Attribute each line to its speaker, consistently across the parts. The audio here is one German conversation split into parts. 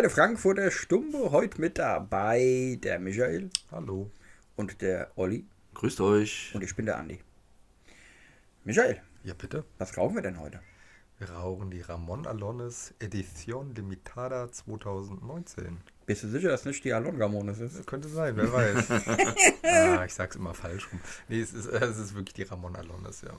Speaker 1: Der Frankfurter Stumbe. Heute mit dabei der Michael
Speaker 2: Hallo.
Speaker 1: und der Olli.
Speaker 3: Grüßt euch.
Speaker 1: Und ich bin der Andi. Michael,
Speaker 2: Ja, bitte.
Speaker 1: was rauchen wir denn heute?
Speaker 2: Wir rauchen die Ramon Alones Edición Limitada 2019.
Speaker 1: Bist du sicher, dass nicht die Alon Ramones ist?
Speaker 2: Könnte sein, wer weiß. ah, ich sag's immer falsch rum. Nee, es ist, es ist wirklich die Ramon Alones, ja.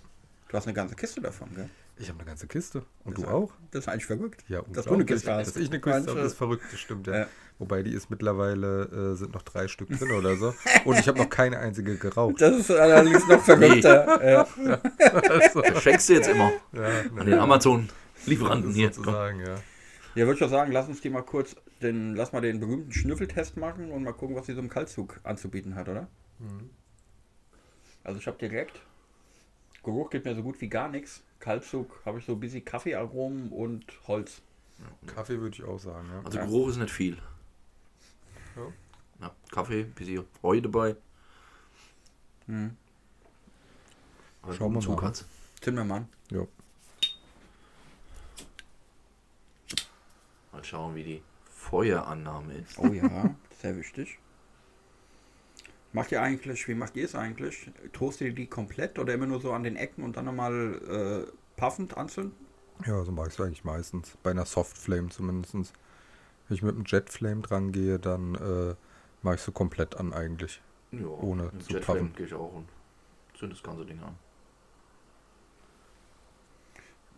Speaker 1: Du hast eine ganze Kiste davon, gell?
Speaker 2: Ich habe eine ganze Kiste. Und
Speaker 1: Das
Speaker 2: du auch?
Speaker 1: Das ist eigentlich verrückt.
Speaker 2: Ja,
Speaker 1: Dass du eine. Kiste hast.
Speaker 2: Dass ich eine Kiste habe, ist verrückt, das stimmt, ja.
Speaker 1: Ja.
Speaker 2: Wobei die ist mittlerweile, äh, sind noch drei Stück drin oder so. Und ich habe noch keine einzige geraucht.
Speaker 1: Das ist allerdings noch verrückter. ja.
Speaker 3: Das schenkst du jetzt immer
Speaker 2: Ja,
Speaker 3: an den Amazon-Lieferanten hier.
Speaker 2: Sozusagen, ja.
Speaker 1: ja, würde ich doch sagen, lass uns die mal kurz, den, lass mal den berühmten Schnüffeltest machen und mal gucken, was sie so im Kaltzug anzubieten hat, oder?
Speaker 2: Mhm.
Speaker 1: Also ich habe direkt, Geruch gibt mir so gut wie gar nichts. Kaltzug habe ich so ein bisschen Kaffeearomen und Holz.
Speaker 2: Kaffee würde ich auch sagen, ja.
Speaker 3: Also
Speaker 1: Ja.
Speaker 3: Geruch ist nicht viel.
Speaker 2: Ja.
Speaker 3: Ja, Kaffee, bisschen Heu dabei.
Speaker 1: Hm.
Speaker 3: Aber
Speaker 2: Schauen wir
Speaker 3: Zug
Speaker 2: mal.
Speaker 1: Zünden wir mal an.
Speaker 2: ja.
Speaker 3: Mal schauen, wie die Feuerannahme ist.
Speaker 1: Oh ja, sehr wichtig. Macht ihr eigentlich, wie macht ihr es eigentlich? Toastet ihr die komplett oder immer nur so an den Ecken und dann nochmal äh, puffend anzünden?
Speaker 2: Ja, so mache ich es eigentlich meistens. Bei einer Soft Flame zumindest. Wenn ich mit einem Jet Flame dran gehe, dann äh, mache ich so komplett an eigentlich.
Speaker 3: Ja,
Speaker 2: Ohne
Speaker 3: mit
Speaker 2: zu
Speaker 3: Jetflame
Speaker 2: puffen.
Speaker 3: gehe ich auch und zünd das ganze Ding an.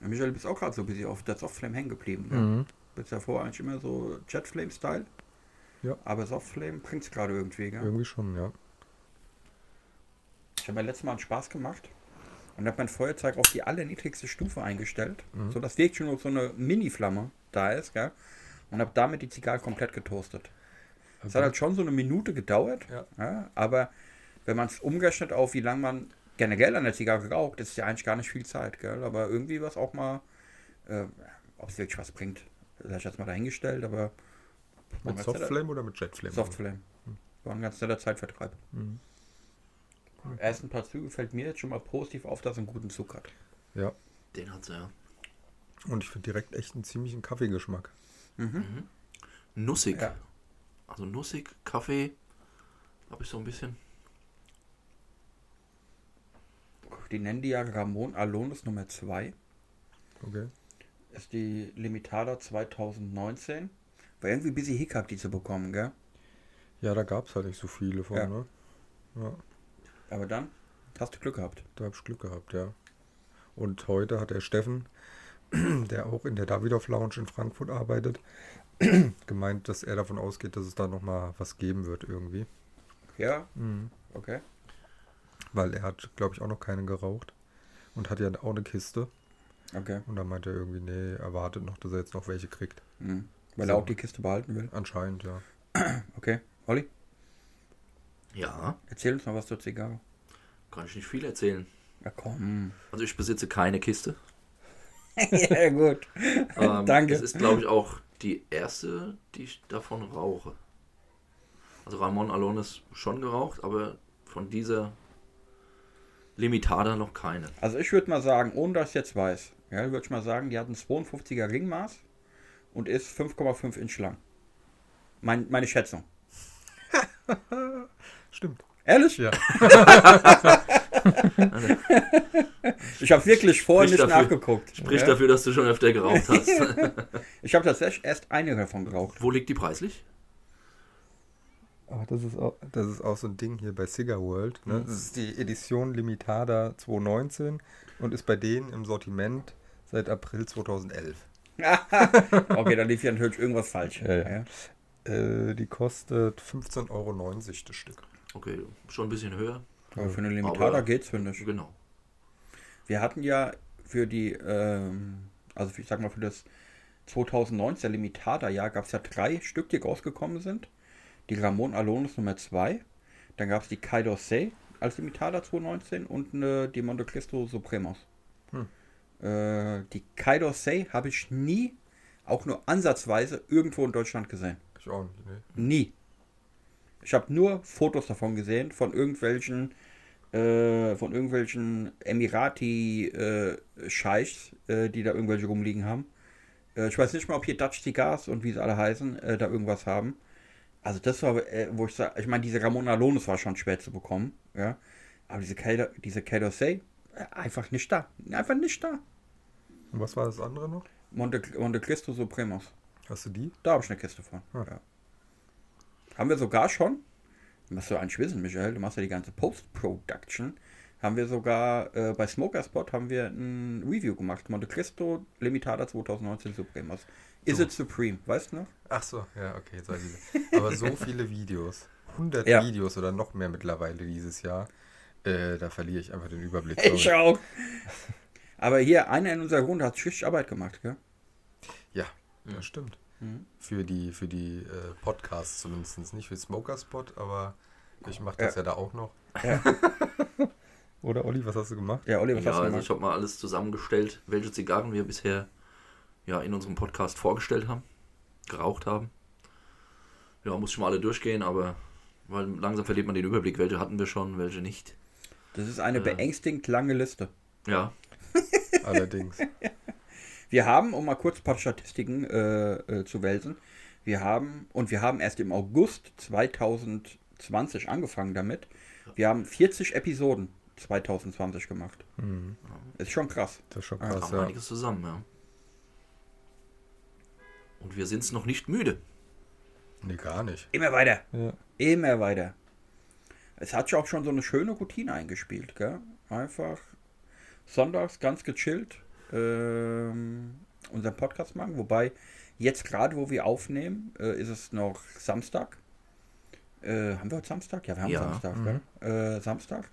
Speaker 1: Ja, Michael, du bist auch gerade so ein bisschen auf der Softflame hängen geblieben. Ne?
Speaker 2: Mhm.
Speaker 1: Bist ja vorher eigentlich immer so Jetflame-Style.
Speaker 2: Ja.
Speaker 1: Aber Softflame bringt es gerade irgendwie, gell?
Speaker 2: Irgendwie schon, ja.
Speaker 1: Ich habe mir letztes Mal einen Spaß gemacht und habe mein Feuerzeug auf die allerniedrigste Stufe eingestellt,
Speaker 2: Mhm.
Speaker 1: sodass wirklich nur so eine Mini-Flamme da ist, gell? Und habe damit die Zigarre komplett getoastet. Es hat halt schon so eine Minute gedauert,
Speaker 2: Ja.
Speaker 1: aber wenn man es umgerechnet auf, wie lange man generell an der Zigarre raucht, ist ja eigentlich gar nicht viel Zeit, gell? Aber irgendwie was auch mal, äh, ob es wirklich was bringt, das ich jetzt mal dahingestellt, aber
Speaker 2: Mit
Speaker 1: ganz
Speaker 2: Soft
Speaker 1: netter-
Speaker 2: Flame oder mit Jet Flame?
Speaker 1: Softflame. War ein ganz netter Zeitvertreib.
Speaker 2: Mhm.
Speaker 1: Ersten paar Züge fällt mir jetzt schon mal positiv auf, dass er einen guten Zug hat.
Speaker 2: Ja.
Speaker 3: Den hat's ja.
Speaker 2: Und ich finde direkt echt einen ziemlichen Kaffeegeschmack.
Speaker 3: Nussig.
Speaker 1: Ja.
Speaker 3: Also nussig, Kaffee. Habe ich so ein bisschen.
Speaker 1: Die nennen die ja Ramon Alones Nummer 2.
Speaker 2: Okay.
Speaker 1: Ist die Limitada 2019. War irgendwie ein bisschen Hickhack, die zu bekommen, gell?
Speaker 2: Ja, da gab es halt nicht so viele von,
Speaker 1: Ja.
Speaker 2: ne? Ja,
Speaker 1: Aber dann hast du Glück gehabt.
Speaker 2: da habe ich Glück gehabt, ja. Und heute hat der Steffen, der auch in der Davidoff Lounge in Frankfurt arbeitet, gemeint, dass er davon ausgeht, dass es da nochmal was geben wird irgendwie.
Speaker 1: Ja,
Speaker 2: Mhm.
Speaker 1: okay.
Speaker 2: Weil er hat, glaube ich, auch noch keine geraucht. Und hat ja auch eine Kiste.
Speaker 1: Okay.
Speaker 2: Und dann meinte er irgendwie, nee, er wartet noch, dass er jetzt noch welche kriegt.
Speaker 1: Mhm. Weil
Speaker 2: So.
Speaker 1: er auch die Kiste behalten will.
Speaker 2: Anscheinend, ja.
Speaker 1: Okay. Olli,
Speaker 3: Ja,
Speaker 1: erzähl uns mal was zur Zigarre.
Speaker 3: kann ich nicht viel erzählen.
Speaker 1: Ja, komm.
Speaker 3: Also ich besitze keine Kiste.
Speaker 1: ja, gut.
Speaker 3: Ähm,
Speaker 1: Danke.
Speaker 3: Es ist, glaube ich, auch die erste, die ich davon rauche. Also Ramon Alones schon geraucht, aber von dieser Limitada noch keine.
Speaker 1: Also ich würde mal sagen, ohne dass ich jetzt weiß, ja, würde ich mal sagen, die hat ein 52er Ringmaß und ist 5,5 Inch lang. Mein, meine Schätzung.
Speaker 2: Stimmt.
Speaker 1: Ehrlich?
Speaker 2: Ja.
Speaker 1: Ich habe wirklich vorher nicht
Speaker 3: dafür.
Speaker 1: nachgeguckt.
Speaker 3: Sprich
Speaker 1: ja?
Speaker 3: dafür, dass du schon öfter geraucht hast.
Speaker 1: Ich habe tatsächlich erst eine davon geraucht.
Speaker 3: Wo liegt die preislich?
Speaker 2: Aber das ist auch, das ist auch so ein Ding hier bei Cigar World. Ne? Das ist die Edition Limitada 2019 und ist bei denen im Sortiment seit April 2011.
Speaker 1: Okay, da lief ja natürlich irgendwas falsch.
Speaker 2: Ja, ja. Äh, die kostet 15,90 Euro das Stück.
Speaker 3: Okay, schon ein bisschen höher.
Speaker 1: Aber für eine Limitada
Speaker 3: Aber-
Speaker 1: geht's, finde ich.
Speaker 3: Genau.
Speaker 1: Wir hatten ja für die, ähm, also ich sag mal für das 2019 Limitada-Jahr gab es ja drei Stück, die rausgekommen sind. Die Ramon Alones Nummer 2. Dann gab es die Kaido Sei als Limitada 2019 und eine, die Monte Cristo Supremos.
Speaker 2: Hm.
Speaker 1: Äh, die Kaido Sei habe ich nie, auch nur ansatzweise, irgendwo in Deutschland gesehen.
Speaker 2: Ich auch nicht, ne?
Speaker 1: Nie. Ich habe nur Fotos davon gesehen, von irgendwelchen, äh, von irgendwelchen Emirati-Scheichs, äh, die da irgendwelche rumliegen haben. Äh, ich weiß nicht mal, ob hier Dutch Cigars und wie sie alle heißen, äh, da irgendwas haben. Also das war, äh, wo ich sage, ich meine, diese Ramona Lones war schon schwer zu bekommen, ja. Aber diese Kato, diese Kato Say, äh, einfach nicht da. Einfach nicht da.
Speaker 2: Und was war das andere noch?
Speaker 1: Monte, Monte Cristo Supremos.
Speaker 2: Hast du die?
Speaker 1: Da habe ich eine Kiste von.
Speaker 2: Ah.
Speaker 1: Ja. Haben wir sogar schon, musst du eigentlich wissen, Michael, du machst ja die ganze Post-Production, haben wir sogar äh, bei Smoker Spot haben wir ein Review gemacht. Monte Cristo Limitada 2019 Supremos. Is
Speaker 2: So.
Speaker 1: it Supreme, weißt du noch?
Speaker 2: Ach so, ja, okay, sei diese. Aber so viele Videos. 100
Speaker 1: Ja.
Speaker 2: Videos oder noch mehr mittlerweile dieses Jahr. Äh, da verliere ich einfach den Überblick.
Speaker 1: Ich
Speaker 2: sorry.
Speaker 1: auch. Aber hier, einer in unserer Runde hat richtig Arbeit gemacht, gell?
Speaker 2: Ja, das stimmt.
Speaker 1: Mhm.
Speaker 2: Für die, für die äh, Podcasts zumindest. Nicht für Smoker Spot, aber ich mache das ja. da auch noch.
Speaker 1: Ja.
Speaker 2: Oder Olli, was hast du gemacht?
Speaker 1: Ja, Olli, was
Speaker 3: Ja,
Speaker 1: hast du
Speaker 3: also
Speaker 1: gemacht?
Speaker 3: ich habe mal alles zusammengestellt, welche Zigarren wir bisher ja, in unserem Podcast vorgestellt haben, geraucht haben. Ja, muss ich mal alle durchgehen, aber weil langsam verliert man den Überblick, welche hatten wir schon, welche nicht.
Speaker 1: Das ist eine
Speaker 3: Ja.
Speaker 1: beängstigend lange Liste.
Speaker 3: Ja,
Speaker 2: Allerdings.
Speaker 1: Wir haben, um mal kurz ein paar Statistiken äh, äh, zu wälzen, wir haben, und wir haben erst im August 2020 angefangen damit, wir haben 40 Episoden 2020 gemacht.
Speaker 2: Mhm.
Speaker 1: Ist schon krass.
Speaker 2: Das ist schon krass,
Speaker 3: kam
Speaker 2: ja.
Speaker 3: einiges zusammen, ja. Und wir sind es noch nicht müde.
Speaker 2: Nee, gar nicht.
Speaker 1: Immer weiter,
Speaker 2: Ja.
Speaker 1: immer weiter. Es hat ja auch schon so eine schöne Routine eingespielt, gell? Einfach sonntags ganz gechillt ähm, unseren Podcast machen. Wobei jetzt gerade, wo wir aufnehmen, äh, ist es noch Samstag. Äh, haben wir heute Samstag? Ja, wir haben
Speaker 3: Ja.
Speaker 1: Samstag,
Speaker 2: Mhm.
Speaker 1: gell? Äh, Samstag.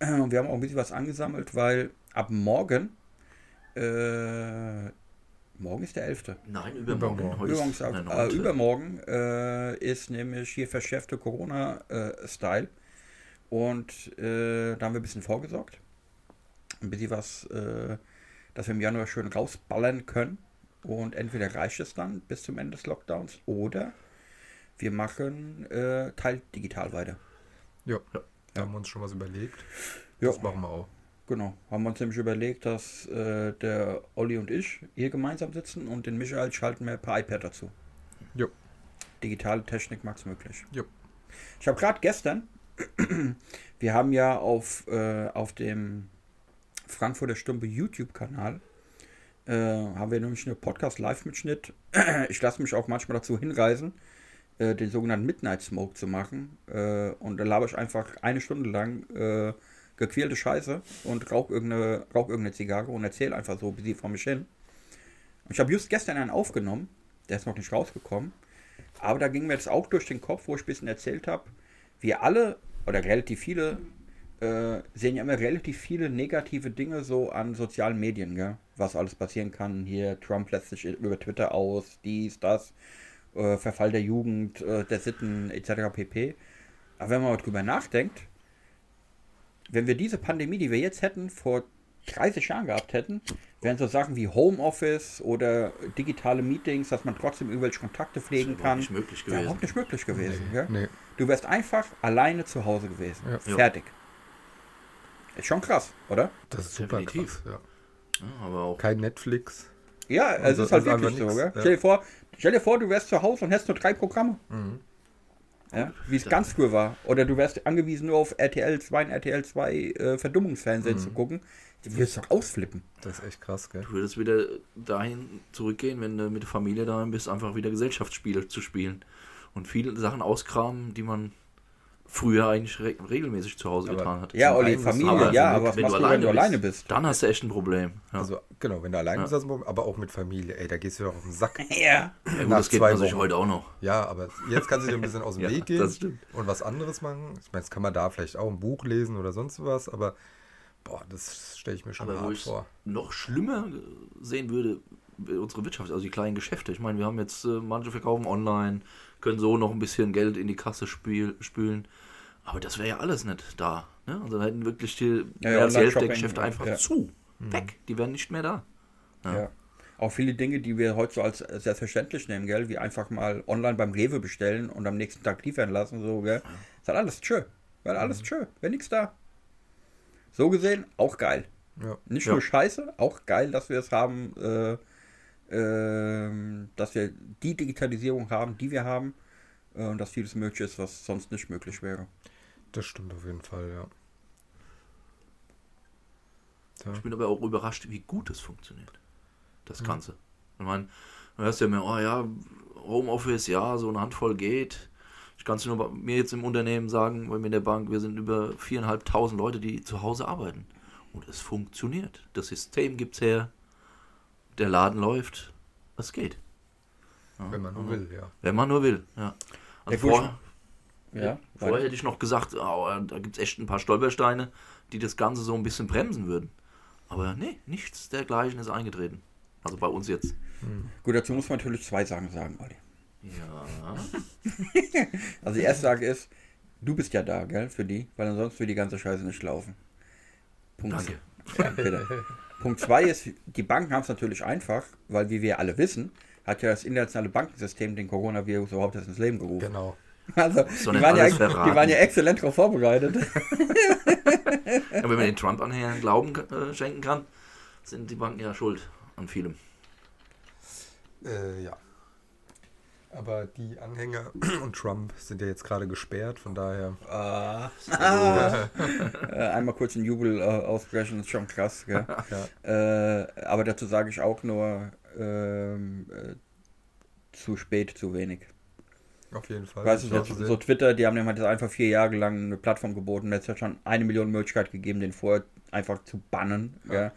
Speaker 1: Äh, und wir haben auch ein bisschen was angesammelt, weil ab morgen, äh, morgen ist der 11.
Speaker 3: Nein, übermorgen.
Speaker 2: Übermorgen.
Speaker 3: Heute ist
Speaker 1: Übrigens,
Speaker 3: der
Speaker 1: äh, übermorgen äh, ist nämlich hier verschärfte Corona-Style. und äh, da haben wir ein bisschen vorgesorgt. Ein bisschen was, äh, dass wir im Januar schön rausballern können. Und entweder reicht es dann bis zum Ende des Lockdowns oder wir machen äh, Teil digital weiter.
Speaker 2: Ja. Da haben wir uns schon was überlegt.
Speaker 1: Ja.
Speaker 2: Das machen wir auch.
Speaker 1: Genau, haben wir uns nämlich überlegt, dass äh, der Olli und ich hier gemeinsam sitzen und den Michael schalten wir per iPad dazu.
Speaker 2: Jo.
Speaker 1: Digitale Technik macht's möglich.
Speaker 2: Jo.
Speaker 1: Ich habe gerade gestern, wir haben ja auf, äh, auf dem Frankfurter Stumpe YouTube-Kanal, äh, haben wir nämlich eine Podcast-Live-Mitschnitt. Ich lasse mich auch manchmal dazu hinreisen, äh, den sogenannten Midnight Smoke zu machen. Äh, und da laber ich einfach eine Stunde lang äh, gequälte Scheiße und rauch irgendeine, rauch irgendeine Zigarre und erzähle einfach so ein bisschen vor mich hin. Und ich habe just gestern einen aufgenommen, der ist noch nicht rausgekommen. Aber da ging mir das auch durch den Kopf, wo ich ein bisschen erzählt habe. Wir alle, oder relativ viele, äh, sehen ja immer relativ viele negative Dinge so an sozialen Medien, gell? was alles passieren kann. Hier, Trump lässt sich über Twitter aus, dies, das, äh, Verfall der Jugend, äh, der Sitten etc. pp. Aber wenn man mal drüber nachdenkt, wenn wir diese Pandemie, die wir jetzt hätten, vor 30 Jahren gehabt hätten, wären so Sachen wie Homeoffice oder digitale Meetings, dass man trotzdem irgendwelche Kontakte pflegen
Speaker 3: überhaupt
Speaker 1: kann.
Speaker 3: nicht möglich
Speaker 1: Wäre
Speaker 3: gewesen.
Speaker 1: überhaupt nicht möglich gewesen. gell?
Speaker 2: Nee.
Speaker 1: Du wärst einfach alleine zu Hause gewesen.
Speaker 2: Ja.
Speaker 1: Fertig. Ist schon krass, oder?
Speaker 2: Das ist super
Speaker 3: Definitiv.
Speaker 2: krass. Ja.
Speaker 3: Ja, aber auch
Speaker 2: Kein Netflix.
Speaker 1: Ja, es
Speaker 2: Also,
Speaker 1: ist halt
Speaker 2: ist
Speaker 1: wirklich so,
Speaker 2: ja.
Speaker 1: Stell, dir vor, stell dir vor, du wärst zu Hause und hättest nur drei Programme.
Speaker 2: Mhm.
Speaker 1: Ja? Wie es ganz früher war. Oder du wärst angewiesen, nur auf RTL 2 und RTL 2 äh, Verdummungsfernsehen
Speaker 2: Mhm.
Speaker 1: zu gucken. Du würdest doch ausflippen.
Speaker 2: Das ist echt krass, gell?
Speaker 3: Du würdest wieder dahin zurückgehen, wenn du mit der Familie daheim bist, einfach wieder Gesellschaftsspiele zu spielen. Und viele Sachen auskramen, die man früher eigentlich re regelmäßig zu Hause
Speaker 2: Aber-
Speaker 3: getan hat.
Speaker 1: Ja, Olli, Familie,
Speaker 2: aber-
Speaker 1: ja,
Speaker 2: wenn
Speaker 1: aber was
Speaker 3: wenn du
Speaker 1: du, wenn
Speaker 3: alleine
Speaker 1: du
Speaker 3: bist,
Speaker 1: alleine bist?
Speaker 3: Dann hast du echt ein Problem. Ja,
Speaker 2: Also, genau, wenn du allein
Speaker 3: Ja.
Speaker 2: bist, hast du ein Problem, aber auch mit Familie. Ey, da gehst du doch auf den Sack.
Speaker 1: Ja.
Speaker 3: ja gut, das geht man sich heute auch noch.
Speaker 2: Ja, aber jetzt kannst du dir ein bisschen aus dem
Speaker 3: Ja,
Speaker 2: Weg gehen und was anderes machen. Ich meine, das kann man da vielleicht auch ein Buch lesen oder sonst was, aber boah, das stelle ich mir schon
Speaker 3: Aber
Speaker 2: hart vor.
Speaker 3: noch schlimmer sehen würde, unsere Wirtschaft, also die kleinen Geschäfte. Ich meine, wir haben jetzt, äh, manche verkaufen online, können so noch ein bisschen Geld in die Kasse spül spülen. Aber das wäre ja alles nicht da. Ne? Also hätten wirklich die,
Speaker 1: Ja,
Speaker 3: Hälfte der
Speaker 1: Online-Shopping,
Speaker 3: Geschäfte einfach
Speaker 1: ja.
Speaker 3: zu. Weg. Die wären nicht mehr da.
Speaker 1: Ja.
Speaker 3: Ja.
Speaker 1: Auch viele Dinge, die wir heute so als selbstverständlich nehmen, gell? Wie einfach mal online beim Rewe bestellen und am nächsten Tag liefern lassen, so, gell? Ist halt alles tschö. Weil
Speaker 3: Mhm.
Speaker 1: alles tschö. Wäre nichts da. So gesehen, auch geil.
Speaker 2: Ja.
Speaker 1: Nicht
Speaker 3: Ja.
Speaker 1: nur scheiße, auch geil, dass wir es haben, äh, dass wir die Digitalisierung haben, die wir haben äh, und dass vieles möglich ist, was sonst nicht möglich wäre.
Speaker 2: Das stimmt auf jeden Fall, ja. ja.
Speaker 3: Ich bin aber auch überrascht, wie gut es funktioniert. Das
Speaker 2: Mhm.
Speaker 3: Ganze. Ich meine, du hörst ja immer, oh ja, Homeoffice, ja, so eine Handvoll geht. Ich kann es nur bei mir jetzt im Unternehmen sagen, bei mir in der Bank, wir sind über viereinhalbtausend Leute, die zu Hause arbeiten. Und es funktioniert. Das System gibt's her. Der Laden läuft. Es geht. Ja,
Speaker 2: Wenn man nur will, ja.
Speaker 3: Wenn man nur will, ja. Also vorher,
Speaker 1: Ja,
Speaker 3: vorher hätte ich noch gesagt, oh, da gibt es echt ein paar Stolpersteine, die das Ganze so ein bisschen bremsen würden. Aber nee, nichts dergleichen ist eingetreten. Also bei uns jetzt.
Speaker 1: Gut, dazu muss man natürlich zwei Sachen sagen, Olli.
Speaker 3: Ja.
Speaker 1: Also die erste Frage ist, du bist ja da, gell, für die, weil ansonsten würde die ganze Scheiße nicht laufen. Punkt
Speaker 3: Danke.
Speaker 1: Ja, bitte. Punkt zwei ist, die Banken haben es natürlich einfach, weil wie wir alle wissen, hat ja das internationale Bankensystem den Coronavirus überhaupt erst ins Leben gerufen.
Speaker 2: Genau.
Speaker 1: Also,
Speaker 3: So
Speaker 1: die, waren ja, die waren ja exzellent darauf vorbereitet.
Speaker 3: Ja, wenn man den Trump-Anhängern Glauben äh, schenken kann, sind die Banken ja schuld an vielem.
Speaker 2: Äh, ja. Aber die Anhänger und Trump sind ja jetzt gerade gesperrt, von daher.
Speaker 1: Ah. Äh, einmal kurz einen Jubel äh, ausbrechen, ist schon krass. Gell?
Speaker 2: Ja.
Speaker 1: Äh, aber dazu sage ich auch nur, ähm, äh, zu spät, zu wenig.
Speaker 2: Auf jeden Fall.
Speaker 1: Weißt du,
Speaker 2: Ich
Speaker 1: so, Twitter, die haben dem halt einfach vier Jahre lang eine Plattform geboten. Jetzt hat schon eine Million Möglichkeit gegeben, den vorher einfach zu bannen,
Speaker 2: Ja.
Speaker 1: gell,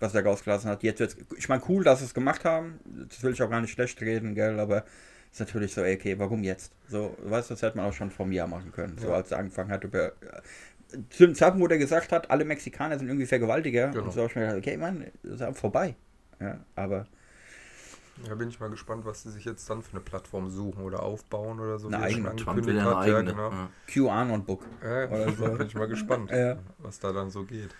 Speaker 1: was er rausgelassen hat. Jetzt wird's, ich meine, cool, dass sie es gemacht haben. Das will ich auch gar nicht schlecht reden, gell, aber ist natürlich so, ey, okay, warum jetzt? So, weißt du, das hätte man auch schon vor einem Jahr machen können. So,
Speaker 2: Ja.
Speaker 1: als er angefangen hat, über. Zu dem Zeitpunkt, wo er gesagt hat, alle Mexikaner sind irgendwie Vergewaltiger.
Speaker 2: Genau.
Speaker 1: Und so habe ich mir gedacht, okay, Mann, das ist einfach vorbei. Ja, aber
Speaker 2: Ja, bin ich mal gespannt, was sie sich jetzt dann für eine Plattform suchen oder aufbauen oder so.
Speaker 1: Eine eigene.
Speaker 3: ja eine
Speaker 2: hat. Ja,
Speaker 3: eigene.
Speaker 2: genau.
Speaker 3: Ja.
Speaker 1: QAnon-Book.
Speaker 2: Ja,
Speaker 1: Oder so.
Speaker 2: bin ich mal gespannt,
Speaker 1: Ja.
Speaker 2: was da dann so geht.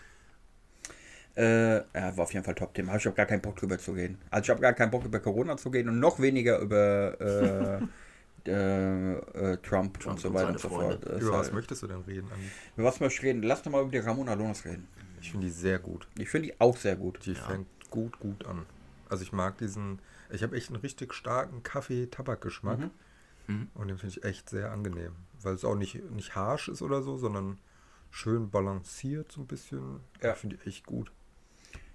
Speaker 1: Äh, ja, war auf jeden Fall Top-Thema. Habe ich auch gar keinen Bock drüber zu reden. Also ich habe gar keinen Bock über Corona zu reden und noch weniger über äh, äh, äh, Trump,
Speaker 3: Trump
Speaker 1: und so
Speaker 3: und
Speaker 1: weiter
Speaker 3: seine
Speaker 1: und so
Speaker 3: Freunde.
Speaker 1: fort. Das
Speaker 2: Über was
Speaker 1: halt-
Speaker 2: möchtest du denn reden, Andi?
Speaker 1: über was möchtest du reden? Lass doch mal über die Ramona Lonas reden.
Speaker 2: Ich finde die sehr gut.
Speaker 1: Ich finde die auch sehr gut.
Speaker 2: Die
Speaker 3: Ja.
Speaker 2: fängt gut, gut an. Also ich mag diesen, ich habe echt einen richtig starken Kaffee-Tabak-Geschmack
Speaker 1: Mhm.
Speaker 3: Mhm.
Speaker 2: und den finde ich echt sehr angenehm, weil es auch nicht, nicht harsch ist oder so, sondern schön balanciert so ein bisschen.
Speaker 1: Ja.
Speaker 2: Finde ich echt gut.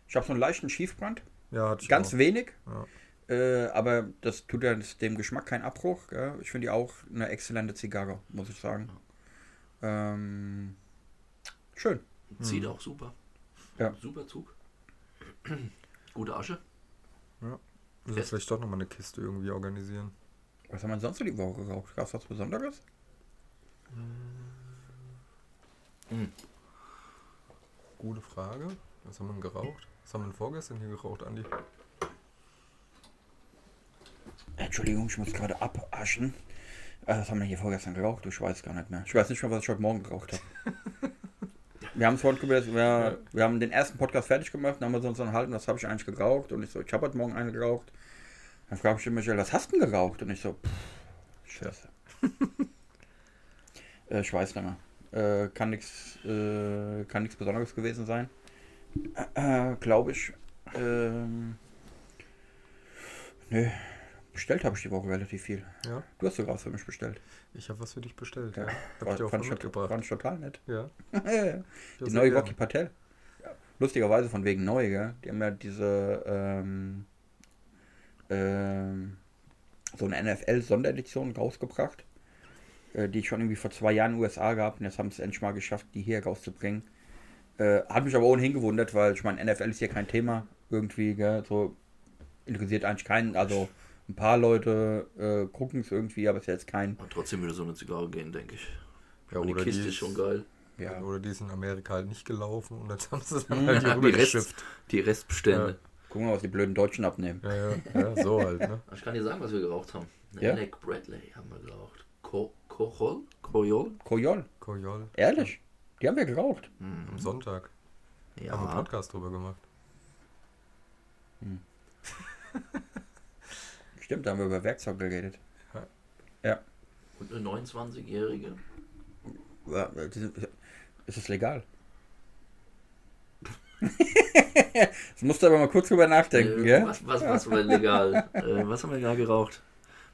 Speaker 1: Ich habe so einen leichten Schiefbrand,
Speaker 2: Ja, hatte ich
Speaker 1: ganz
Speaker 2: auch.
Speaker 1: wenig,
Speaker 2: Ja.
Speaker 1: äh, aber das tut ja dem Geschmack keinen Abbruch. Gell? Ich finde die auch eine exzellente Zigarre, muss ich sagen. Ähm, schön.
Speaker 3: Zieht auch super.
Speaker 1: Ja.
Speaker 3: Super Zug. Gute Asche.
Speaker 2: Müssen wir vielleicht doch nochmal eine Kiste irgendwie organisieren.
Speaker 1: Was haben wir sonst so die Woche geraucht? Gab es was Besonderes?
Speaker 2: Gute Frage. Was haben wir denn geraucht? Was haben wir denn vorgestern hier geraucht, Andi?
Speaker 1: Entschuldigung, ich muss gerade abaschen. Äh, Was haben wir hier vorgestern geraucht? Ich weiß gar nicht mehr. Ich weiß nicht mehr, was ich heute Morgen geraucht habe. wir haben es heute wir, wir haben den ersten Podcast fertig gemacht, dann haben wir uns unterhalten, was habe ich eigentlich geraucht? Und ich so, ich habe heute Morgen einen geraucht. Dann fragte ich den Michael, was hast du denn geraucht? Und ich so, pff, Scheiße. äh, ich weiß nicht mehr. Äh, kann nichts äh, kann nichts Besonderes gewesen sein. Äh, Glaube ich. Ähm, nö. Bestellt habe ich die Woche relativ viel.
Speaker 2: Ja,
Speaker 1: Du hast sogar was für mich bestellt.
Speaker 2: ich habe was für dich bestellt.
Speaker 1: Ja.
Speaker 2: Ja. Hab ich dir auch
Speaker 1: fand, ich,
Speaker 2: mitgebracht.
Speaker 1: fand ich total nett.
Speaker 2: Ja.
Speaker 1: die neue. Rocky Patel. Lustigerweise von wegen neu, gell? Die haben ja diese ähm, ähm, so eine NFL-Sonderedition rausgebracht, äh, die ich schon irgendwie vor zwei Jahren in den USA gab und jetzt haben sie es endlich mal geschafft, die hier rauszubringen. Äh, hat mich aber ohnehin gewundert, weil ich meine, NFL ist hier kein Thema irgendwie, gell? So interessiert eigentlich keinen, also ein paar Leute äh, gucken es irgendwie, aber es ist jetzt kein.
Speaker 3: Und trotzdem würde so eine Zigarre gehen, denke ich.
Speaker 2: Ja,
Speaker 3: Und die
Speaker 2: oder
Speaker 3: Kiste
Speaker 2: die
Speaker 3: ist schon geil.
Speaker 1: Ja.
Speaker 2: Oder die ist in Amerika halt nicht gelaufen und jetzt haben sie dann
Speaker 1: Mhm.
Speaker 2: halt hier
Speaker 3: Die, Rest, die Restbestände.
Speaker 1: Gucken wir mal, was die blöden Deutschen abnehmen.
Speaker 2: Ja, ja, ja, so halt, ne?
Speaker 3: Ich kann dir sagen, was wir geraucht haben. Eine
Speaker 1: Ja?
Speaker 3: Alec Bradley haben wir geraucht. Co Cochol? Coyol?
Speaker 1: Kojol,
Speaker 2: Kojol.
Speaker 1: ehrlich? Die haben wir geraucht.
Speaker 2: Am Sonntag. Haben wir einen
Speaker 3: Ja.
Speaker 2: Podcast drüber gemacht.
Speaker 1: Stimmt, da haben wir über Werkzeug geredet.
Speaker 3: Und eine 29-Jährige.
Speaker 1: Ja, das Ist es legal? Das musst du aber mal kurz drüber nachdenken,
Speaker 3: Äh,
Speaker 1: gell?
Speaker 3: was, was, was war legal? äh, was haben wir legal geraucht?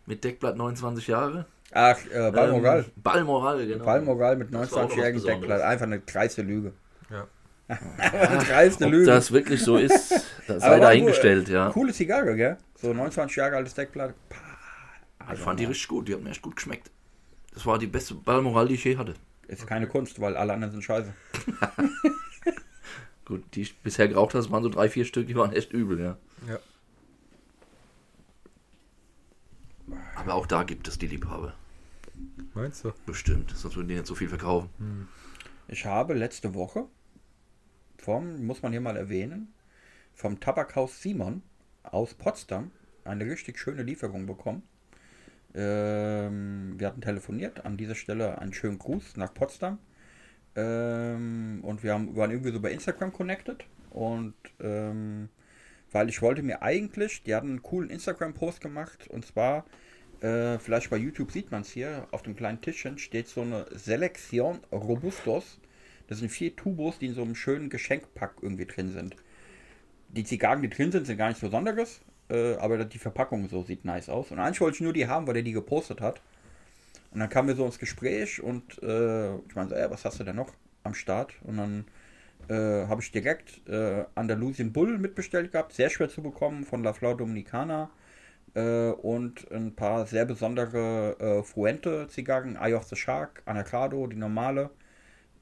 Speaker 3: Mit Deckblatt 29 Jahre?
Speaker 1: Ach, äh, Balmoral.
Speaker 3: Ähm, Balmoral, genau.
Speaker 1: Balmoral mit
Speaker 3: Das war auch noch was
Speaker 1: 29-jährigen
Speaker 3: Besonderes.
Speaker 1: Deckblatt. Einfach eine dreiste Lüge.
Speaker 2: Ja.
Speaker 1: eine dreiste
Speaker 3: Ob
Speaker 1: Lüge.
Speaker 3: das wirklich so ist, das sei dahingestellt,
Speaker 1: cool,
Speaker 3: ja.
Speaker 1: Coole Zigarre, gell? So 29 Jahre altes Deckblatt. Pah,
Speaker 3: Ich fand die richtig gut, die hat mir echt gut geschmeckt. Das war die beste Balmoral, die ich je hatte.
Speaker 1: Ist keine Kunst, weil alle anderen sind scheiße.
Speaker 3: Gut, die ich bisher geraucht habe, waren so drei, vier Stück, die waren echt übel, ja.
Speaker 2: Ja.
Speaker 3: Aber auch da gibt es die Liebhaber.
Speaker 2: Meinst du?
Speaker 3: Bestimmt, sonst würden die nicht so viel verkaufen.
Speaker 1: Ich habe letzte Woche vom, muss man hier mal erwähnen, vom Tabakhaus Simon aus Potsdam eine richtig schöne Lieferung bekommen. Ähm, wir hatten telefoniert, an dieser Stelle einen schönen Gruß nach Potsdam. Ähm, und wir haben, waren irgendwie so bei Instagram connected. Und ähm, weil ich wollte mir eigentlich, die hatten einen coolen Instagram-Post gemacht. Und zwar, äh, vielleicht bei YouTube sieht man es hier, auf dem kleinen Tischchen steht so eine Selektion Robustos. Das sind vier Tubos, die in so einem schönen Geschenkpack irgendwie drin sind. Die Zigarren, die drin sind, sind gar nicht so Sonderes, äh, aber die Verpackung so sieht nice aus. Und eigentlich wollte ich nur die haben, weil er die gepostet hat. Und dann kamen wir so ins Gespräch und äh, ich meine so, ey, was hast du denn noch am Start? Und dann äh, habe ich direkt äh, Andalusian Bull mitbestellt gehabt, sehr schwer zu bekommen, von La Flor Dominicana. Äh, und ein paar sehr besondere äh, Fuente-Zigarren, Eye of the Shark, Anacado, die normale.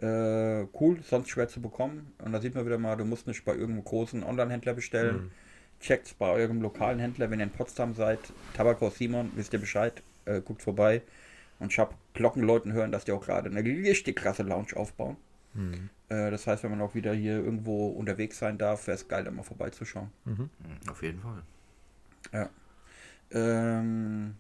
Speaker 1: Äh, cool, sonst schwer zu bekommen. Und da sieht man wieder mal, du musst nicht bei irgendeinem großen Online-Händler bestellen. Checkt's bei eurem lokalen Händler, wenn ihr in Potsdam seid. Tabakhaus Simon, wisst ihr Bescheid, äh, guckt vorbei. Und ich habe Glockenleuten hören, dass die auch gerade eine richtig krasse Lounge aufbauen. Äh, das heißt, wenn man auch wieder hier irgendwo unterwegs sein darf, wäre es geil, da mal vorbeizuschauen.
Speaker 3: Mhm, Auf jeden Fall.
Speaker 1: Ähm,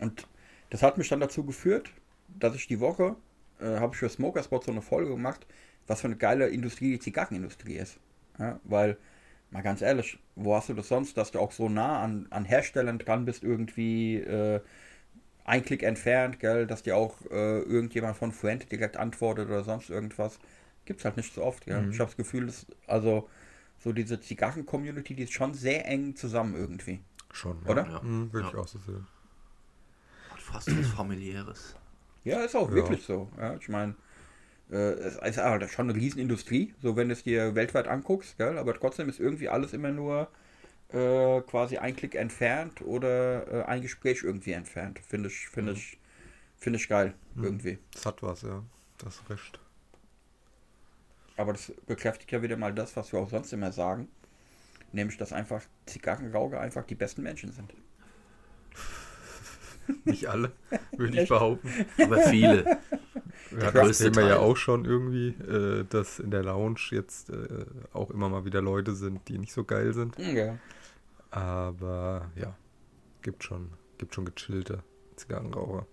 Speaker 1: und das hat mich dann dazu geführt, dass ich die Woche, äh, habe ich für Smokerspot so eine Folge gemacht, was für eine geile Industrie die Zigarrenindustrie ist. Ja, weil, mal ganz ehrlich, wo hast du das sonst, dass du auch so nah an, an Herstellern dran bist, irgendwie äh, ein Klick entfernt, gell, dass dir auch äh, irgendjemand von Fuente direkt antwortet oder sonst irgendwas. Gibt's halt nicht so oft, gell. Ich habe das Gefühl, dass, also, so diese Zigarren-Community, die ist schon sehr eng zusammen irgendwie.
Speaker 2: Schon.
Speaker 1: Oder?
Speaker 3: Ja.
Speaker 2: Hm, Würde
Speaker 3: Ja.
Speaker 2: ich auch so sehen.
Speaker 3: Hat fast was familiäres.
Speaker 1: Ja, ist auch
Speaker 2: Ja.
Speaker 1: wirklich so. Ja, ich meine, äh, es ist halt schon eine Riesenindustrie, so wenn du es dir weltweit anguckst, gell? aber trotzdem ist irgendwie alles immer nur äh, quasi ein Klick entfernt oder äh, ein Gespräch irgendwie entfernt. Finde ich, finde ich, finde ich geil, irgendwie.
Speaker 2: Das hat was, ja. Das ist recht.
Speaker 1: Aber das bekräftigt ja wieder mal das, was wir auch sonst immer sagen. Nämlich, dass einfach Zigarrenraucher einfach die besten Menschen sind.
Speaker 2: Nicht alle, würde ich behaupten.
Speaker 3: Aber viele.
Speaker 2: Wir hatten das
Speaker 3: größte
Speaker 2: Thema ja auch schon irgendwie, äh, dass in der Lounge jetzt äh, auch immer mal wieder Leute sind, die nicht so geil sind.
Speaker 1: Ja.
Speaker 2: Aber ja, gibt schon, gibt schon gechillte Zigarrenraucher.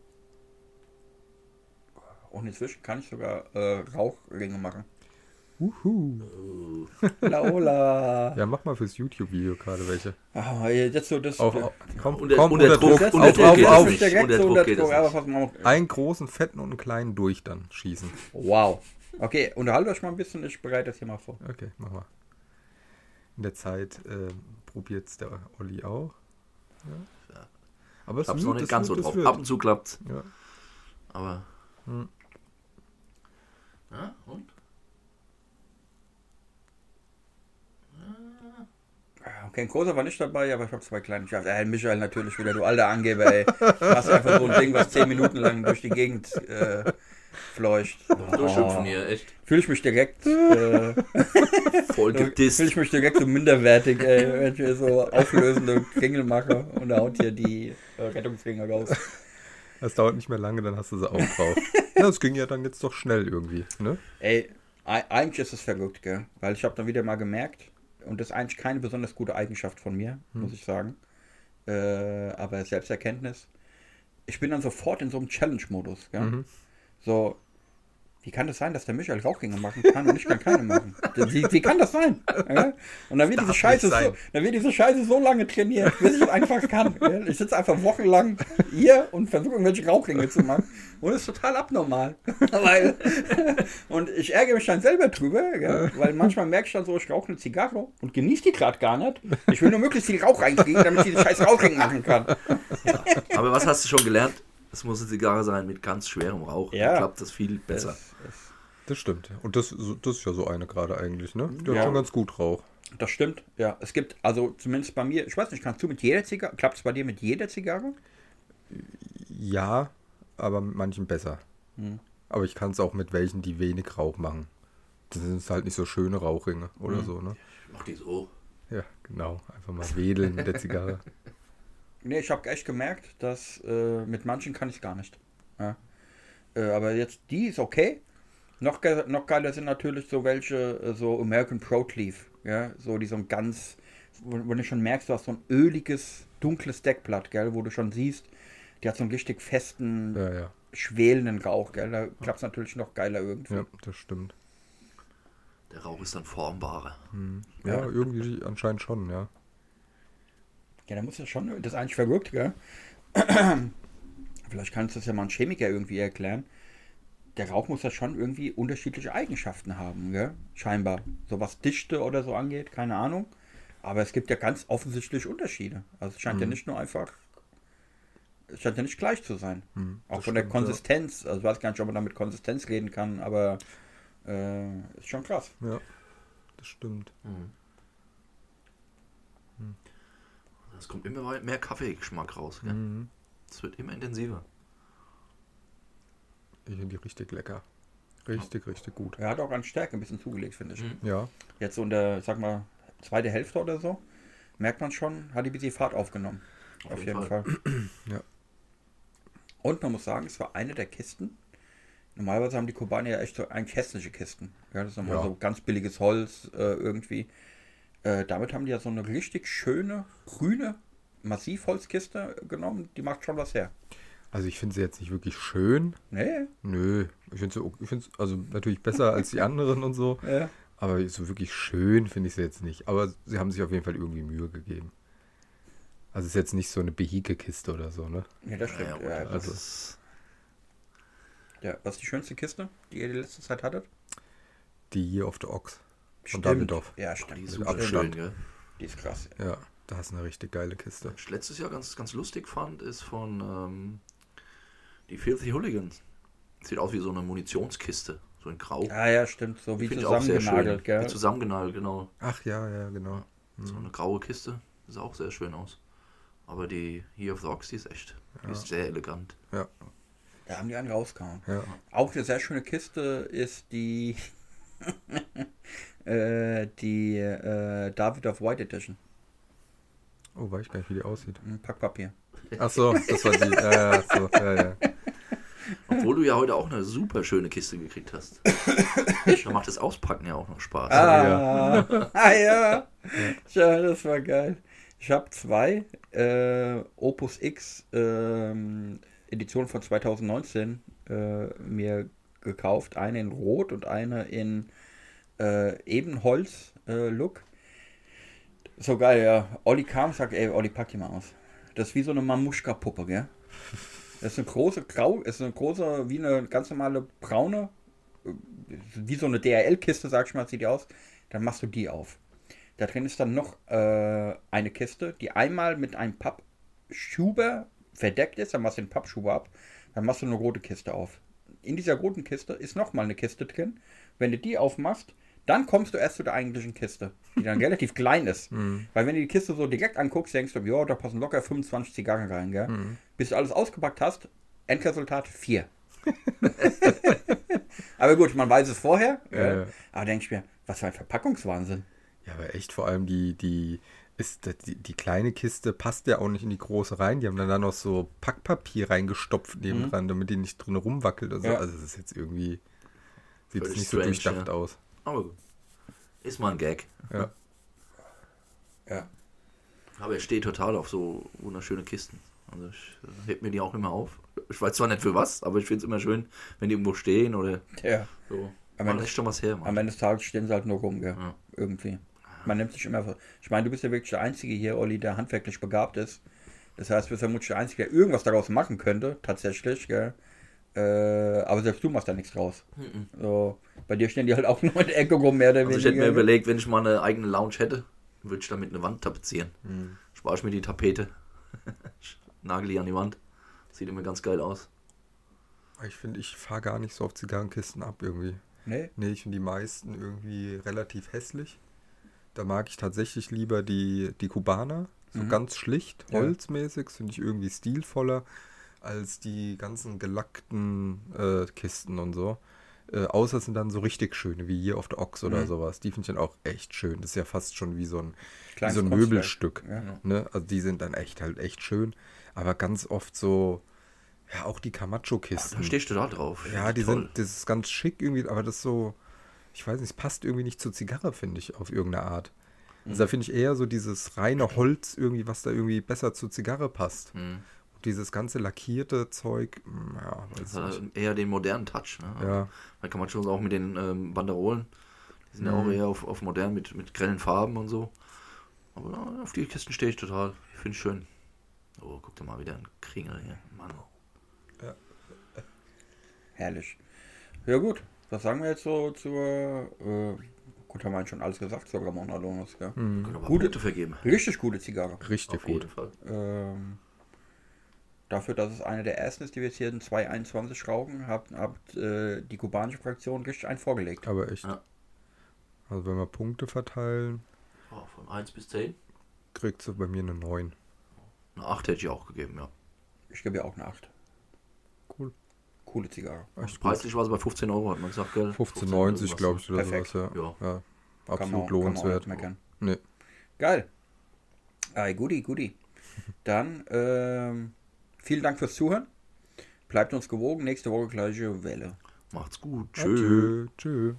Speaker 1: Und inzwischen kann ich sogar äh, Rauchringe machen.
Speaker 2: Uhu.
Speaker 1: Laola.
Speaker 2: Ja, mach mal fürs YouTube-Video gerade welche.
Speaker 1: Ah, jetzt so das.
Speaker 2: Auf, auf, komm,
Speaker 3: Unter-
Speaker 2: komm,
Speaker 3: unter
Speaker 2: unter
Speaker 3: Druck-
Speaker 2: Druck,
Speaker 3: unter Druck
Speaker 2: auf,
Speaker 3: geht es
Speaker 2: auf.
Speaker 3: nicht. Unter Druck geht
Speaker 1: Druck.
Speaker 2: Einen großen, fetten und einen kleinen durch dann schießen.
Speaker 1: Wow. Okay, unterhaltet euch mal ein bisschen, ich bereite das hier mal vor.
Speaker 2: Okay, mach mal. In der Zeit äh, probiert's der Olli auch. Ja.
Speaker 3: Ja.
Speaker 2: Aber es
Speaker 3: Ich hab's
Speaker 2: wird,
Speaker 3: noch nicht ganz so drauf.
Speaker 2: wird.
Speaker 3: Ab und zu klappt's.
Speaker 2: Ja.
Speaker 3: Aber.
Speaker 2: Hm.
Speaker 3: Ja, und?
Speaker 1: Okay, ein großer war nicht dabei, aber ich habe zwei kleine. Ich hab, äh, Michael natürlich wieder, du alter Angeber, ey. Du hast einfach so ein Ding, was zehn Minuten lang durch die Gegend äh, fleucht.
Speaker 3: Durchhüpfen hier, echt.
Speaker 1: Fühle ich mich direkt, äh,
Speaker 3: Voll gedisst.
Speaker 1: fühle ich mich direkt so minderwertig, ey, wenn ich hier so auflösende Kringel mache und da haut hier die äh, Rettungsringe raus.
Speaker 2: Das dauert nicht mehr lange, dann hast du sie auch drauf. ja, das ging ja dann jetzt doch schnell irgendwie, ne?
Speaker 1: Ey, ei- eigentlich ist es verrückt, gell? Weil ich habe dann wieder mal gemerkt, und das ist eigentlich keine besonders gute Eigenschaft von mir, muss ich sagen. Äh, aber Selbsterkenntnis. Ich bin dann sofort in so einem Challenge-Modus, gell?
Speaker 2: Mhm.
Speaker 1: So, wie kann das sein, dass der Michael Rauchgänge machen kann und ich kann keine machen? Wie, wie kann das sein? Ja? Und dann wird, diese Scheiße so, dann wird diese Scheiße so lange trainiert, bis ich es einfach kann. Ja? Ich sitze einfach wochenlang hier und versuche irgendwelche Rauchgänge zu machen. Und das ist total abnormal. weil, und ich ärgere mich dann selber drüber, ja? weil manchmal merke ich dann so, ich rauche eine Zigarre und genieße die gerade gar nicht. Ich will nur möglichst viel Rauch reinkriegen, damit ich diese scheiß Rauchgänge machen kann.
Speaker 3: Aber was hast du schon gelernt? Es muss eine Zigarre sein mit ganz schwerem Rauch.
Speaker 1: Ja.
Speaker 3: Dann klappt das viel besser.
Speaker 1: Das,
Speaker 2: stimmt. Und das, das ist ja so eine gerade eigentlich, ne? Der
Speaker 1: Ja.
Speaker 2: hat schon ganz gut Rauch.
Speaker 1: das stimmt, ja. Es gibt, also zumindest bei mir, ich weiß nicht, kannst du mit jeder Zigarre, klappt es bei dir mit jeder Zigarre?
Speaker 2: Ja, aber mit manchen besser.
Speaker 1: Hm.
Speaker 2: Aber ich kann es auch mit welchen, die wenig Rauch machen. Das sind halt nicht so schöne Rauchringe oder
Speaker 1: Hm.
Speaker 2: so, ne?
Speaker 3: Ich mach die so.
Speaker 2: Ja, genau. Einfach mal wedeln mit der Zigarre.
Speaker 1: Nee, ich habe echt gemerkt, dass äh, mit manchen kann ich gar nicht. Ja. Äh, aber jetzt, die ist okay. Noch, ge noch geiler sind natürlich so welche, äh, so American Pro Leaf. Ja, so die so ein ganz, wo, wo du schon merkst, du hast so ein öliges, dunkles Deckblatt, gell, wo du schon siehst, die hat so einen richtig festen,
Speaker 2: Ja, ja.
Speaker 1: schwelenden Rauch, gell. Da klappt es natürlich noch geiler irgendwie.
Speaker 2: Ja, das stimmt.
Speaker 3: Der Rauch ist dann formbarer.
Speaker 2: Ja,
Speaker 1: Ja.
Speaker 2: irgendwie anscheinend schon, ja.
Speaker 1: Ja, da muss ja schon, das ist eigentlich verrückt, gell? Vielleicht kannst du das ja mal ein Chemiker irgendwie erklären. Der Rauch muss ja schon irgendwie unterschiedliche Eigenschaften haben, gell? Scheinbar. So was Dichte oder so angeht, keine Ahnung. Aber es gibt ja ganz offensichtlich Unterschiede. Also es scheint ja nicht nur einfach. Es scheint ja nicht gleich zu sein. Auch
Speaker 2: das
Speaker 1: von der
Speaker 2: stimmt, ja.
Speaker 1: Konsistenz. Also ich weiß gar nicht, ob man damit Konsistenz reden kann, aber äh, ist schon krass.
Speaker 2: Ja, das stimmt.
Speaker 3: Es kommt immer mehr Kaffeegeschmack raus. Gell?
Speaker 2: Mhm.
Speaker 3: Es wird immer intensiver.
Speaker 2: Ich finde die richtig lecker. Richtig, richtig gut.
Speaker 1: Er hat auch an Stärke ein bisschen zugelegt, finde ich.
Speaker 3: Mhm.
Speaker 2: Ja,
Speaker 1: Jetzt so in der, sag mal, zweite Hälfte oder so, merkt man schon, hat die ein bisschen Fahrt aufgenommen. Auf, jeden, Fall.
Speaker 2: Ja.
Speaker 1: Und man muss sagen, es war eine der Kisten. Normalerweise haben die Kubaner ja echt so eigentlich hässliche Kisten. Ja, das ist nochmal
Speaker 2: Ja.
Speaker 1: so ganz billiges Holz äh, irgendwie. Äh, damit haben die ja so eine richtig schöne, grüne Massivholzkiste genommen. Die macht schon was her.
Speaker 2: also ich finde sie jetzt nicht wirklich schön.
Speaker 1: Nee,
Speaker 2: Nö, ich finde sie, ich find's also natürlich besser als die anderen und so.
Speaker 1: ja.
Speaker 2: Aber so wirklich schön finde ich sie jetzt nicht. Aber sie haben sich auf jeden Fall irgendwie Mühe gegeben. Also es ist jetzt nicht so eine Behike-Kiste oder so, ne?
Speaker 1: ja das stimmt.
Speaker 3: Ja,
Speaker 1: Ja,
Speaker 3: das
Speaker 2: also-
Speaker 3: ist,
Speaker 1: ja, was ist die schönste Kiste, die ihr die letzte Zeit hattet?
Speaker 2: Die hier auf der Ochs. Von
Speaker 1: Stimmt.
Speaker 2: Davidoff.
Speaker 1: Ja,
Speaker 3: die
Speaker 1: stimmt.
Speaker 3: ist
Speaker 2: mit
Speaker 3: super schön.
Speaker 2: Abstand.
Speaker 3: Gell?
Speaker 1: Die ist krass.
Speaker 2: Ja, da hast du eine richtig geile Kiste.
Speaker 3: Was ich letztes Jahr ganz, ganz lustig fand, ist von ähm, die Filthy Hooligans. Sieht aus wie so eine Munitionskiste. So in Grau.
Speaker 1: Ja, ja, stimmt. So wie zusammengenagelt,
Speaker 3: schön.
Speaker 1: gell?
Speaker 3: Wie zusammengenagelt, genau.
Speaker 2: Ach ja, ja, genau.
Speaker 3: So eine graue Kiste. Sieht auch sehr schön aus. Aber die Here of the Ox, die ist echt die ist sehr elegant.
Speaker 2: Ja,
Speaker 1: Da haben die einen rausgehauen.
Speaker 2: ja.
Speaker 1: Auch eine sehr schöne Kiste ist die äh, die äh, David of White Edition.
Speaker 2: Oh, weiß ich gar nicht, wie die aussieht.
Speaker 1: Ein Packpapier.
Speaker 2: Ach so, das war die. Ja, ja, so, ja, ja.
Speaker 3: Obwohl du ja heute auch eine super schöne Kiste gekriegt hast. da macht das Auspacken ja auch noch Spaß.
Speaker 1: Ah, ah ja. ja, das war geil. Ich habe zwei äh, Opus X ähm, Editionen von 2019 äh, mir gekauft. Eine in Rot und eine in äh, Ebenholz-Look. so geil, ja. Olli kam und sagt, ey, Olli, pack die mal aus. Das ist wie so eine Mamuschka-Puppe, gell? Das ist eine große Grau, ist eine große, wie eine ganz normale braune, äh, wie so eine DHL-Kiste, sag ich mal, sieht die aus. Dann machst du die auf. Da drin ist dann noch äh, eine Kiste, die einmal mit einem Pappschuber verdeckt ist. Dann machst du den Pappschuber ab. Dann machst du eine rote Kiste auf. In dieser roten Kiste ist nochmal eine Kiste drin. Wenn du die aufmachst, dann kommst du erst zu der eigentlichen Kiste, die dann relativ klein ist. Weil wenn du die Kiste so direkt anguckst, denkst du, ja, da passen locker 25 Zigarren rein, gell? Bis du alles ausgepackt hast, Endresultat 4. aber gut, man weiß es vorher.
Speaker 2: Ja.
Speaker 1: Aber denke ich mir, was für ein Verpackungswahnsinn.
Speaker 2: Ja, aber echt vor allem die, die, ist, die, die kleine Kiste passt ja auch nicht in die große rein. Die haben dann da noch so Packpapier reingestopft nebendran, damit die nicht drin rumwackelt. Also,
Speaker 1: Ja.
Speaker 2: also das ist jetzt irgendwie, sieht nicht so
Speaker 3: strange,
Speaker 2: durchdacht
Speaker 3: ja.
Speaker 2: aus.
Speaker 3: Aber gut. Ist mal ein Gag.
Speaker 2: Ja.
Speaker 1: Ja.
Speaker 3: Aber er steht total auf so wunderschöne Kisten. Also ich äh, heb mir die auch immer auf. Ich weiß zwar nicht für was, aber ich finde es immer schön, wenn die irgendwo stehen oder
Speaker 1: Ja.
Speaker 3: so.
Speaker 1: Am Ende-
Speaker 3: schon was her,
Speaker 1: Am. Ende des Tages stehen sie halt nur rum, gell?
Speaker 3: Ja.
Speaker 1: Irgendwie. Man nimmt sich immer. Ich meine, du bist ja wirklich der Einzige hier, Olli, der handwerklich begabt ist. Das heißt, du bist vermutlich der Einzige, der irgendwas daraus machen könnte, tatsächlich, gell? Äh, aber selbst du machst da nichts draus. So, bei dir stehen die halt auch nur in der Ecke rum, mehr oder
Speaker 3: Also ich
Speaker 1: weniger.
Speaker 3: hätte mir überlegt, wenn ich mal eine eigene Lounge hätte, würde ich damit eine Wand tapezieren.
Speaker 1: Mhm.
Speaker 3: Spare ich mir die Tapete. Nagel die an die Wand. Sieht immer ganz geil aus.
Speaker 2: Ich finde, ich fahre gar nicht so auf Zigarrenkisten ab irgendwie.
Speaker 1: Nee?
Speaker 2: Nee, ich finde die meisten irgendwie relativ hässlich. Da mag ich tatsächlich lieber die, die Kubaner. So
Speaker 1: Mhm.
Speaker 2: ganz schlicht,
Speaker 1: Ja.
Speaker 2: holzmäßig, finde ich irgendwie stilvoller als die ganzen gelackten äh, Kisten und so. Äh, außer es sind dann so richtig schöne, wie hier auf der Ochs oder
Speaker 1: Mhm.
Speaker 2: sowas. Die finde ich dann auch echt schön. Das ist ja fast schon wie so ein, wie so ein. Möbelstück.
Speaker 1: Ja.
Speaker 2: Ne? Also die sind dann echt halt echt schön. Aber ganz oft so, ja, auch die
Speaker 3: Da
Speaker 2: Camacho-Kisten.
Speaker 3: stehst du da drauf.
Speaker 2: Ja, die
Speaker 3: Toll.
Speaker 2: sind, das ist ganz schick irgendwie, aber das ist so, ich weiß nicht, es passt irgendwie nicht zur Zigarre, finde ich, auf irgendeine Art. Also da finde ich eher so dieses reine Holz irgendwie, was da irgendwie besser zur Zigarre passt.
Speaker 3: Hm.
Speaker 2: Dieses ganze lackierte Zeug, mm, ja, weiß
Speaker 3: hat eher den modernen Touch. Ne?
Speaker 2: Ja,
Speaker 3: Da kann man schon auch mit den ähm, Banderolen. Die sind ja auch
Speaker 2: Mhm.
Speaker 3: eher auf, auf modern mit, mit grellen Farben und so. Aber ja, auf die Kisten stehe ich total. Ich finde es schön. Oh, guck dir mal wieder einen Kringel hier. Mann.
Speaker 1: Herrlich. Ja, gut. Was sagen wir jetzt so zur. Äh, gut, haben wir eigentlich schon alles gesagt zur Ramon Alonis, gell?
Speaker 2: mhm.
Speaker 1: Gute-
Speaker 3: Punkte vergeben.
Speaker 1: Richtig gute Zigarre.
Speaker 2: richtig
Speaker 3: Auf
Speaker 2: gut.
Speaker 3: jeden Fall.
Speaker 1: Ähm, dafür, dass es eine der ersten ist, die wir jetzt hier in 221 rauchen, habt, habt äh, die kubanische Fraktion richtig einen vorgelegt.
Speaker 2: Aber echt.
Speaker 3: Ja.
Speaker 2: Also wenn wir Punkte verteilen,
Speaker 3: Oh, von 1 bis 10.
Speaker 2: kriegt sie bei mir eine 9.
Speaker 3: Eine 8 hätte ich auch gegeben, ja.
Speaker 1: Ich gebe ihr auch eine 8.
Speaker 2: Cool.
Speaker 1: Coole Zigarre.
Speaker 2: Echt.
Speaker 3: Preislich war sie bei 15 Euro, hat man gesagt, gell?
Speaker 2: 15,90 glaube ich oder
Speaker 1: Perfekt.
Speaker 2: sowas, ja.
Speaker 3: Ja.
Speaker 2: ja.
Speaker 1: Kann
Speaker 2: Absolut
Speaker 1: man- kann man
Speaker 2: lohnenswert.
Speaker 1: nicht meckern.
Speaker 2: Nee.
Speaker 1: Geil. Ei, guti, guti. Dann ähm, vielen Dank fürs Zuhören. Bleibt uns gewogen. Nächste Woche gleiche Welle.
Speaker 3: Macht's gut. Tschüss.
Speaker 2: Tschö. Tschö.